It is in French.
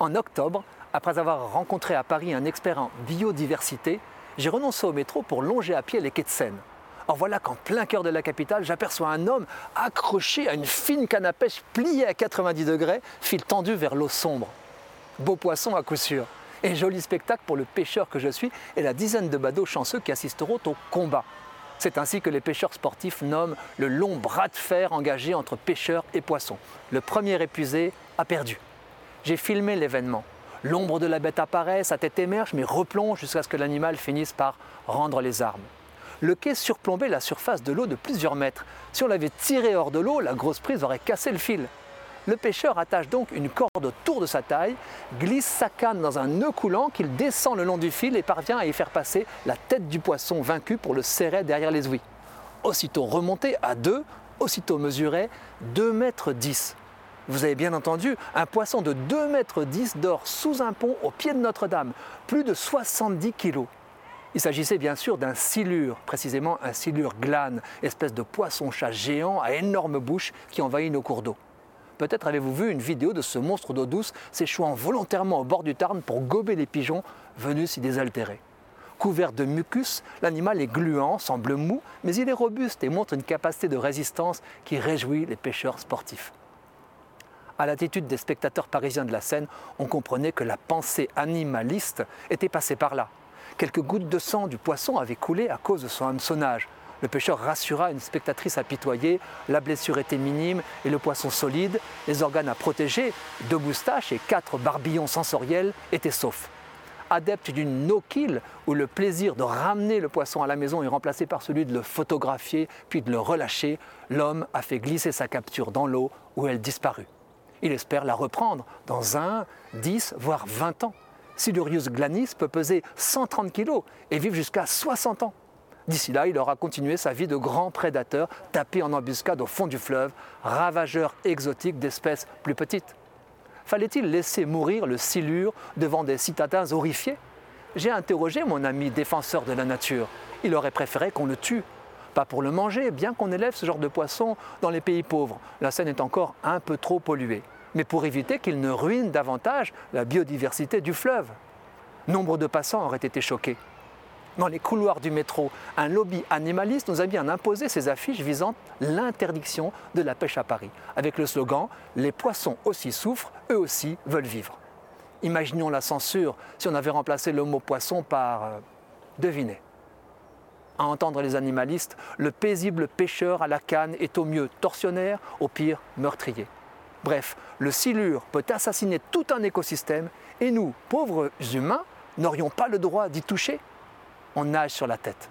En octobre, après avoir rencontré à Paris un expert en biodiversité, j'ai renoncé au métro pour longer à pied les quais de Seine. Or voilà qu'en plein cœur de la capitale, j'aperçois un homme accroché à une fine canne à pêche pliée à 90 degrés, fil tendu vers l'eau sombre. Beau poisson à coup sûr. Et joli spectacle pour le pêcheur que je suis et la dizaine de badauds chanceux qui assisteront au combat. C'est ainsi que les pêcheurs sportifs nomment le long bras de fer engagé entre pêcheurs et poissons. Le premier épuisé a perdu. J'ai filmé l'événement. L'ombre de la bête apparaît, sa tête émerge, mais replonge jusqu'à ce que l'animal finisse par rendre les armes. Le quai surplombait la surface de l'eau de plusieurs mètres. Si on l'avait tiré hors de l'eau, la grosse prise aurait cassé le fil. Le pêcheur attache donc une corde autour de sa taille, glisse sa canne dans un nœud coulant qu'il descend le long du fil et parvient à y faire passer la tête du poisson vaincu pour le serrer derrière les ouïes. Aussitôt remonté à 2, aussitôt mesuré 2 mètres 10. Vous avez bien entendu, un poisson de 2 mètres 10 dort sous un pont au pied de Notre-Dame, plus de 70 kilos. Il s'agissait bien sûr d'un silure, précisément un silure glane, espèce de poisson-chat géant à énorme bouche qui envahit nos cours d'eau. Peut-être avez-vous vu une vidéo de ce monstre d'eau douce s'échouant volontairement au bord du Tarn pour gober les pigeons venus s'y désaltérer. Couvert de mucus, l'animal est gluant, semble mou, mais il est robuste et montre une capacité de résistance qui réjouit les pêcheurs sportifs. À l'attitude des spectateurs parisiens de la Seine, on comprenait que la pensée animaliste était passée par là. Quelques gouttes de sang du poisson avaient coulé à cause de son hameçonnage. Le pêcheur rassura une spectatrice apitoyée, la blessure était minime et le poisson solide, les organes à protéger, deux moustaches et quatre barbillons sensoriels étaient saufs. Adepte d'une no-kill, où le plaisir de ramener le poisson à la maison est remplacé par celui de le photographier puis de le relâcher, l'homme a fait glisser sa capture dans l'eau où elle disparut. Il espère la reprendre dans un, dix, voire vingt ans. Silurius glanis peut peser 130 kg et vivre jusqu'à 60 ans. D'ici là, il aura continué sa vie de grand prédateur, tapé en embuscade au fond du fleuve, ravageur exotique d'espèces plus petites. Fallait-il laisser mourir le silure devant des citadins horrifiés? J'ai interrogé mon ami défenseur de la nature. Il aurait préféré qu'on le tue. Pas pour le manger, bien qu'on élève ce genre de poisson dans les pays pauvres. La Seine est encore un peu trop polluée. Mais pour éviter qu'il ne ruine davantage la biodiversité du fleuve. Nombre de passants auraient été choqués dans les couloirs du métro, un lobby animaliste nous a bien imposé ces affiches visant l'interdiction de la pêche à Paris, avec le slogan Les poissons aussi souffrent, eux aussi veulent vivre. Imaginons la censure si on avait remplacé le mot poisson par euh, devinez. À entendre les animalistes, le paisible pêcheur à la canne est au mieux tortionnaire, au pire meurtrier. Bref, le silure peut assassiner tout un écosystème et nous, pauvres humains, n'aurions pas le droit d'y toucher? On nage sur la tête.